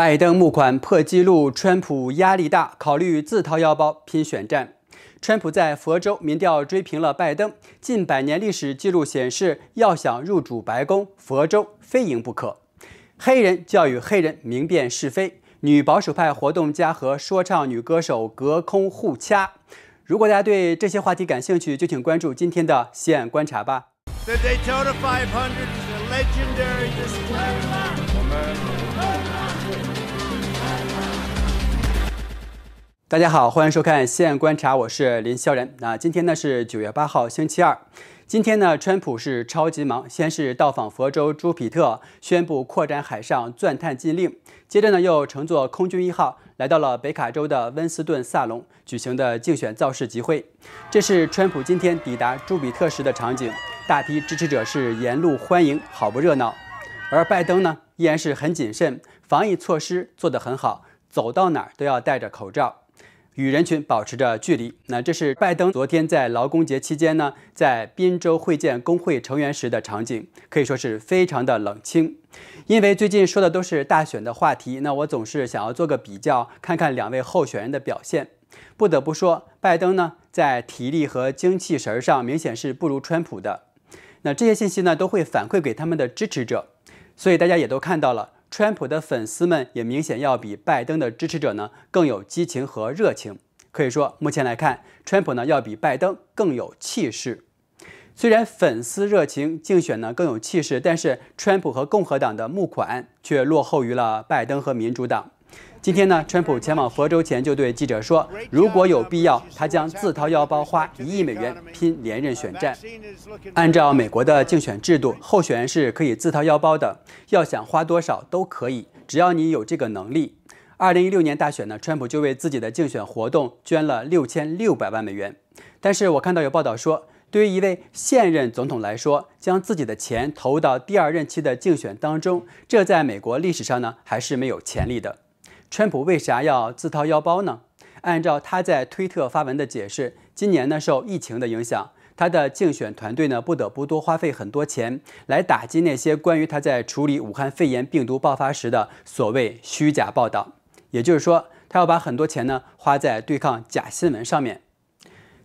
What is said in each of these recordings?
拜登募款破纪录，川普压力大，考虑自掏腰包拼选战。川普在佛州民调追平了拜登，近百年历史记录显示，要想入主白宫，佛州非赢不可。黑人教育黑人明辨是非，女保守派活动家和说唱女歌手隔空互掐。如果大家对这些话题感兴趣，就请关注今天的西岸观察吧。The Daytona 500 is a legendary display. 大家好，欢迎收看《西岸观察》，我是林霄仁。那今天呢是九月八号，星期二。今天呢，川普是超级忙，先是到访佛州朱比特，宣布扩展海上钻探禁令，接着呢又乘坐空军一号来到了北卡州的温斯顿萨隆举行的竞选造势集会。这是川普今天抵达朱比特时的场景，大批支持者是沿路欢迎，好不热闹。而拜登呢，依然是很谨慎，防疫措施做得很好，走到哪儿都要戴着口罩。与人群保持着距离。那这是拜登昨天在劳工节期间呢，在宾州会见工会成员时的场景，可以说是非常的冷清。因为最近说的都是大选的话题，那我总是想要做个比较，看看两位候选人的表现。不得不说，拜登呢在体力和精气神上明显是不如川普的。那这些信息呢都会反馈给他们的支持者，所以大家也都看到了。川普的粉丝们也明显要比拜登的支持者呢更有激情和热情。可以说，目前来看，川普呢要比拜登更有气势。虽然粉丝热情，竞选呢更有气势，但是川普和共和党的募款却落后于了拜登和民主党。今天呢，川普前往佛州前就对记者说：“如果有必要，他将自掏腰包花一亿美元拼连任选战。”按照美国的竞选制度，候选人是可以自掏腰包的，要想花多少都可以，只要你有这个能力。二零一六年大选呢，川普就为自己的竞选活动捐了六千六百万美元。但是我看到有报道说，对于一位现任总统来说，将自己的钱投到第二任期的竞选当中，这在美国历史上呢还是没有潜力的。川普为啥要自掏腰包呢？按照他在推特发文的解释，今年呢受疫情的影响，他的竞选团队呢不得不多花费很多钱来打击那些关于他在处理武汉肺炎病毒爆发时的所谓虚假报道。也就是说，他要把很多钱呢花在对抗假新闻上面。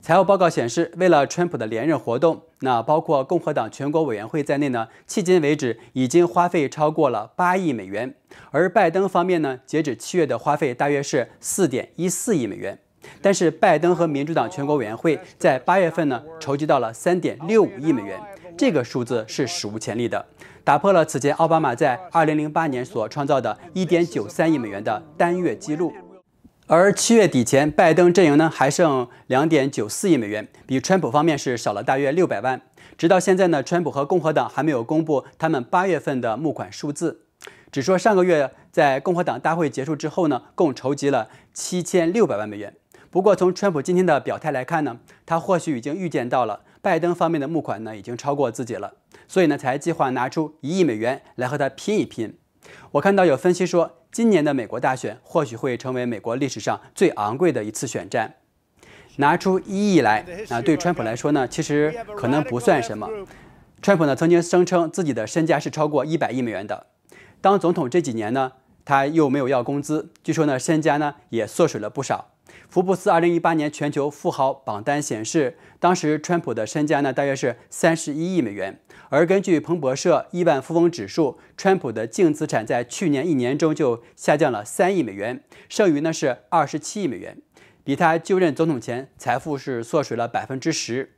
财务报告显示，为了川普的连任活动，那包括共和党全国委员会在内呢，迄今为止已经花费超过了八亿美元。而拜登方面呢，截止七月的花费大约是四点一四亿美元。但是拜登和民主党全国委员会在八月份呢，筹集到了三点六五亿美元，这个数字是史无前例的，打破了此前奥巴马在二零零八年所创造的一点九三亿美元的单月记录。而七月底前，拜登阵营呢还剩两点九四亿美元，比川普方面是少了大约六百万。直到现在呢，川普和共和党还没有公布他们八月份的募款数字，只说上个月在共和党大会结束之后呢，共筹集了七千六百万美元。不过从川普今天的表态来看呢，他或许已经预见到了拜登方面的募款呢已经超过自己了，所以呢才计划拿出一亿美元来和他拼一拼。我看到有分析说。今年的美国大选或许会成为美国历史上最昂贵的一次选战，拿出一亿来啊，对川普来说呢，其实可能不算什么。川普呢曾经声称自己的身家是超过一百亿美元的，当总统这几年呢，他又没有要工资，据说呢身家呢也缩水了不少。福布斯二零一八年全球富豪榜单显示，当时川普的身家呢大约是三十一亿美元。而根据彭博社亿万富翁指数，川普的净资产在去年一年中就下降了三亿美元，剩余呢是二十七亿美元，比他就任总统前财富是缩水了百分之十。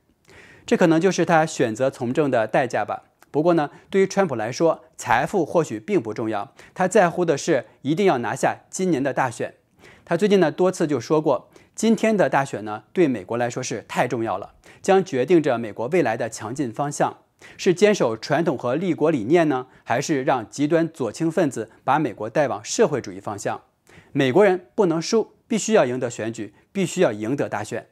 这可能就是他选择从政的代价吧。不过呢，对于川普来说，财富或许并不重要，他在乎的是一定要拿下今年的大选。他最近呢多次就说过，今天的大选呢对美国来说是太重要了，将决定着美国未来的强劲方向。是坚守传统和立国理念呢，还是让极端左倾分子把美国带往社会主义方向？美国人不能输，必须要赢得选举，必须要赢得大选。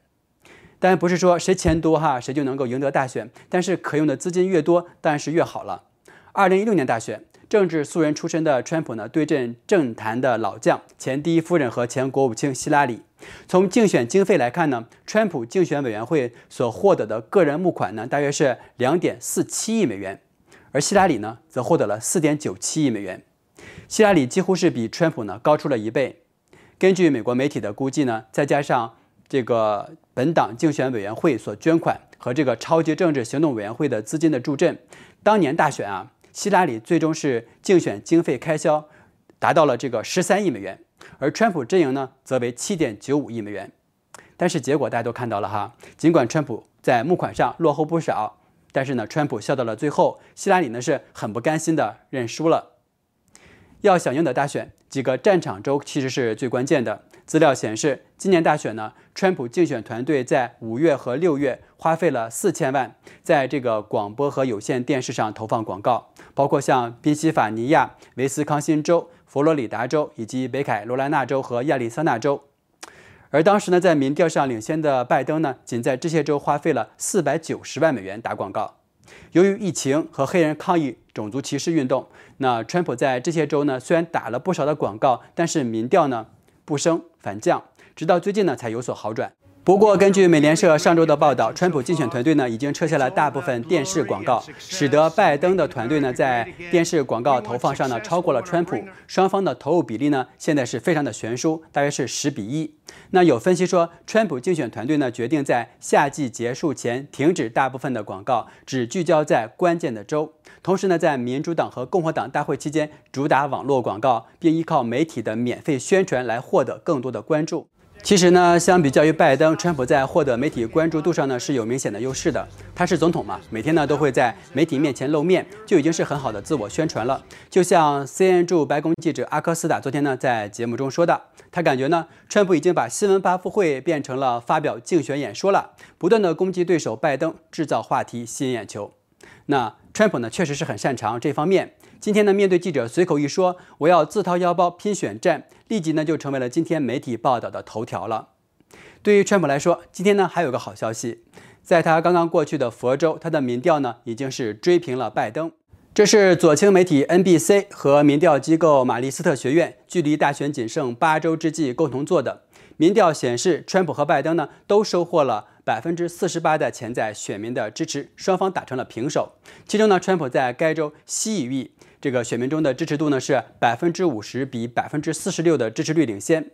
当然不是说谁钱多哈谁就能够赢得大选，但是可用的资金越多，当然是越好了。二零一六年大选。政治素人出身的川普呢，对阵政坛的老将前第一夫人和前国务卿希拉里。从竞选经费来看呢，川普竞选委员会所获得的个人募款呢，大约是两点四七亿美元，而希拉里呢，则获得了四点九七亿美元。希拉里几乎是比川普呢高出了一倍。根据美国媒体的估计呢，再加上这个本党竞选委员会所捐款和这个超级政治行动委员会的资金的助阵，当年大选啊，希拉里最终是竞选经费开销达到了这个十三亿美元，而川普阵营呢则为七点九五亿美元。但是结果大家都看到了哈，尽管川普在募款上落后不少，但是呢，川普笑到了最后，希拉里呢是很不甘心的认输了。要想赢得大选，几个战场州其实是最关键的。资料显示，今年大选呢，川普竞选团队在五月和六月花费了四千万，在这个广播和有线电视上投放广告，包括像宾夕法尼亚、维斯康辛州、佛罗里达州以及北卡罗来纳州和亚利桑那州。而当时呢，在民调上领先的拜登呢，仅在这些州花费了四百九十万美元打广告。由于疫情和黑人抗议种族歧视运动，那川普在这些州呢，虽然打了不少的广告，但是民调呢不升反降，直到最近呢才有所好转。不过，根据美联社上周的报道，川普竞选团队呢已经撤下了大部分电视广告，使得拜登的团队呢在电视广告投放上呢超过了川普。双方的投入比例呢现在是非常的悬殊，大约是十比一。那有分析说，川普竞选团队呢决定在夏季结束前停止大部分的广告，只聚焦在关键的州。同时呢，在民主党和共和党大会期间主打网络广告，并依靠媒体的免费宣传来获得更多的关注。其实呢，相比较于拜登，川普在获得媒体关注度上呢是有明显的优势的。他是总统嘛，每天呢都会在媒体面前露面，就已经是很好的自我宣传了。就像 CNN 驻白宫记者阿科斯塔昨天呢在节目中说的，他感觉呢，川普已经把新闻发布会变成了发表竞选演说了，不断的攻击对手拜登，制造话题，吸引眼球。那川普呢，确实是很擅长这方面。今天呢，面对记者随口一说，我要自掏腰包拼选战，立即呢就成为了今天媒体报道的头条了。对于川普来说，今天呢还有个好消息，在他刚刚过去的佛州，他的民调呢已经是追平了拜登。这是左倾媒体 NBC 和民调机构马利斯特学院距离大选仅剩八周之际共同做的民调显示，川普和拜登呢都收获了百分之四十八的潜在选民的支持，双方打成了平手。其中呢，川普在该州西语。这个选民中的支持度呢是百分之五十比百分之四十六的支持率领先。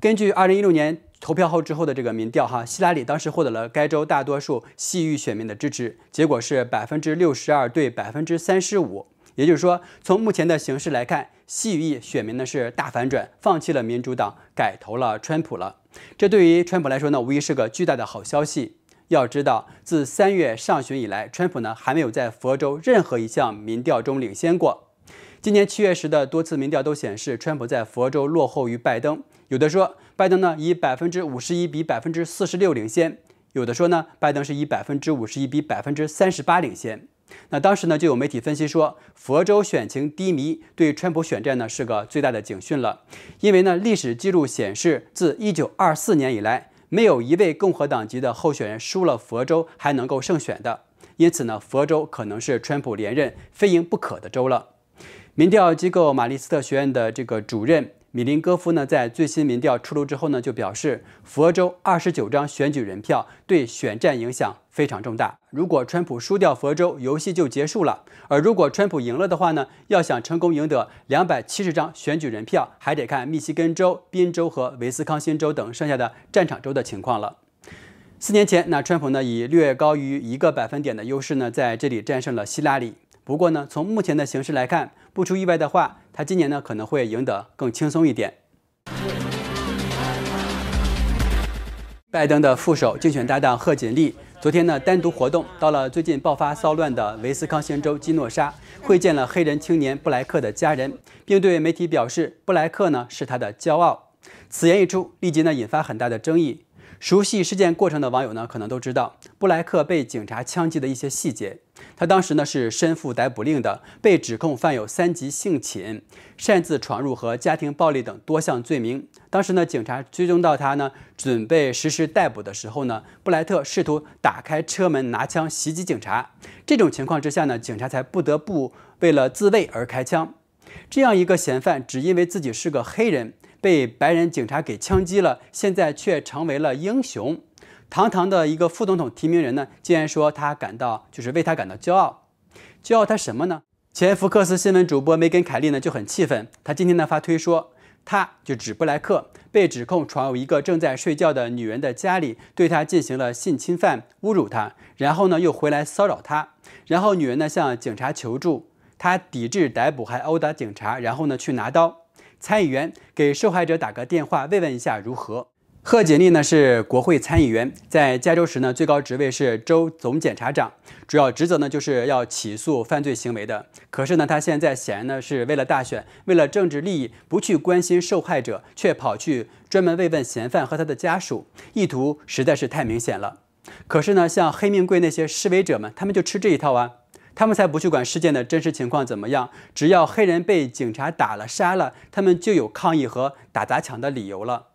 根据二零一六年投票后之后的这个民调，哈，希拉里当时获得了该州大多数西域选民的支持，结果是百分之六十二对百分之三十五。也就是说，从目前的形势来看，西域选民呢是大反转，放弃了民主党，改投了川普了。这对于川普来说呢，无疑是个巨大的好消息。要知道，自三月上旬以来，川普呢还没有在佛州任何一项民调中领先过。今年七月时的多次民调都显示，川普在佛州落后于拜登。有的说，拜登呢以百分之五十一比百分之四十六领先；有的说呢，拜登是以百分之五十一比百分之三十八领先。那当时呢，就有媒体分析说，佛州选情低迷，对川普选战呢是个最大的警讯了。因为呢，历史记录显示，自一九二四年以来。没有一位共和党籍的候选人输了佛州还能够胜选的，因此呢，佛州可能是川普连任非赢不可的州了。民调机构马利斯特学院的这个主任。米林戈夫呢，在最新民调出炉之后呢，就表示，佛州二十九张选举人票对选战影响非常重大。如果川普输掉佛州，游戏就结束了；而如果川普赢了的话呢，要想成功赢得两百七十张选举人票，还得看密西根州、宾州和威斯康星州等剩下的战场州的情况了。四年前，那川普呢，以略高于一个百分点的优势呢，在这里战胜了希拉里。不过呢，从目前的形势来看，不出意外的话，他今年呢可能会赢得更轻松一点。拜登的副手、竞选搭档贺锦丽昨天呢单独活动，到了最近爆发骚乱的威斯康星州基诺沙，会见了黑人青年布莱克的家人，并对媒体表示，布莱克呢是他的骄傲。此言一出，立即呢引发很大的争议。熟悉事件过程的网友呢，可能都知道布莱克被警察枪击的一些细节。他当时呢是身负逮捕令的，被指控犯有三级性侵、擅自闯入和家庭暴力等多项罪名。当时呢，警察追踪到他呢，准备实施逮捕的时候呢，布莱特试图打开车门拿枪袭击警察。这种情况之下呢，警察才不得不为了自卫而开枪。这样一个嫌犯，只因为自己是个黑人。被白人警察给枪击了，现在却成为了英雄。堂堂的一个副总统提名人呢，竟然说他感到就是为他感到骄傲。骄傲他什么呢？前福克斯新闻主播梅根·凯利呢就很气愤，他今天呢发推说，他就指布莱克被指控闯入一个正在睡觉的女人的家里，对她进行了性侵犯，侮辱她，然后呢又回来骚扰她，然后女人呢向警察求助，他抵制逮捕还殴打警察，然后呢去拿刀。参议员给受害者打个电话慰问一下如何？贺锦丽呢是国会参议员，在加州时呢最高职位是州总检察长，主要职责呢就是要起诉犯罪行为的。可是呢，他现在显然呢是为了大选，为了政治利益，不去关心受害者，却跑去专门慰问嫌犯和他的家属，意图实在是太明显了。可是呢，像黑命贵那些示威者们，他们就吃这一套啊，他们才不去管事件的真实情况怎么样，只要黑人被警察打了杀了，他们就有抗议和打砸抢的理由了。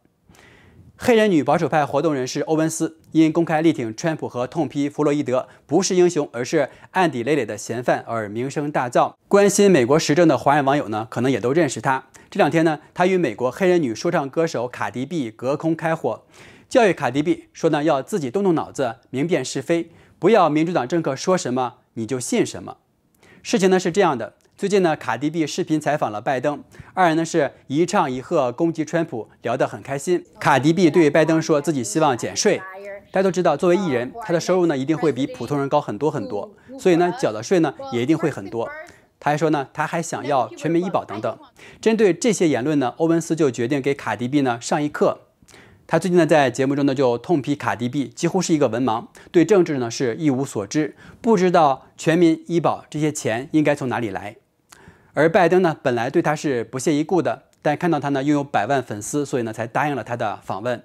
黑人女保守派活动人士欧文斯因公开力挺川普和痛批弗洛伊德不是英雄，而是案底累累的嫌犯而名声大噪。关心美国时政的华人网友呢，可能也都认识他。这两天呢，他与美国黑人女说唱歌手卡迪 B 隔空开火，教育卡迪 B 说呢，要自己动动脑子，明辨是非，不要民主党政客说什么你就信什么。事情呢是这样的。最近呢，卡迪比视频采访了拜登，二人呢是一唱一和攻击川普，聊得很开心。卡迪比对拜登说自己希望减税。大家都知道，作为艺人，他的收入呢一定会比普通人高很多很多，所以呢缴的税呢也一定会很多。他还说呢，他还想要全民医保等等。针对这些言论呢，欧文斯就决定给卡迪比呢上一课。他最近呢在节目中呢就痛批卡迪 B 几乎是一个文盲，对政治呢是一无所知，不知道全民医保这些钱应该从哪里来。而拜登呢，本来对他是不屑一顾的，但看到他呢拥有百万粉丝，所以呢才答应了他的访问。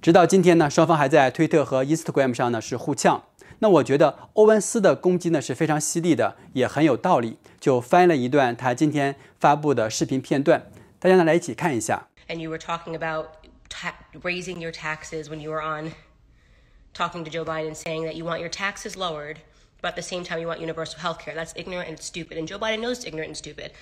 直到今天呢，双方还在推特和 Instagram 上呢是互呛。那我觉得欧文斯的攻击呢是非常犀利的，也很有道理。就翻了一段他今天发布的视频片段，大家呢来一起看一下。And you were talking about raising your taxes when you were on talking to Joe Biden, saying that you want your taxes lowered. but at the same time you want universal health care. That's ignorant and stupid. And Joe Biden knows it's ignorant and stupid.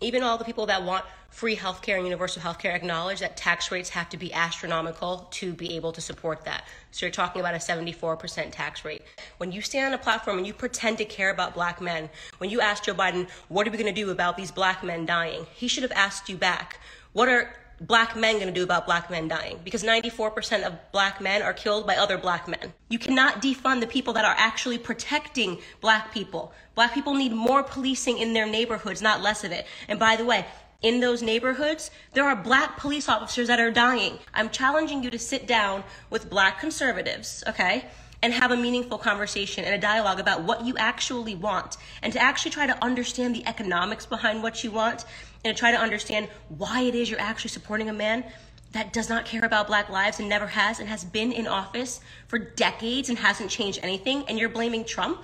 Even all the people that want free health care and universal health care acknowledge that tax rates have to be astronomical to be able to support that. So you're talking about a 74% tax rate. When you stand on a platform and you pretend to care about black men, when you ask Joe Biden, what are we going to do about these black men dying? He should have asked you back, what are black men going to do about black men dying? Because 94% of black men are killed by other black men. You cannot defund the people that are actually protecting black people. Black people need more policing in their neighborhoods, not less of it. And by the way, in those neighborhoods, there are black police officers that are dying. I'm challenging you to sit down with black conservatives, okay? and have a meaningful conversation and a dialogue about what you actually want and to actually try to understand the economics behind what you want and to try to understand why it is you're actually supporting a man that does not care about black lives and never has and has been in office for decades and hasn't changed anything and you're blaming Trump?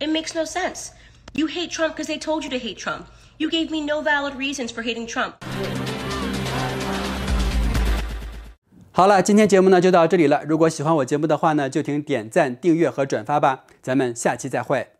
It makes no sense. You hate Trump because they told you to hate Trump. You gave me no valid reasons for hating Trump. 好了，今天节目呢就到这里了。如果喜欢我节目的话呢，就请点赞、订阅和转发吧。咱们下期再会。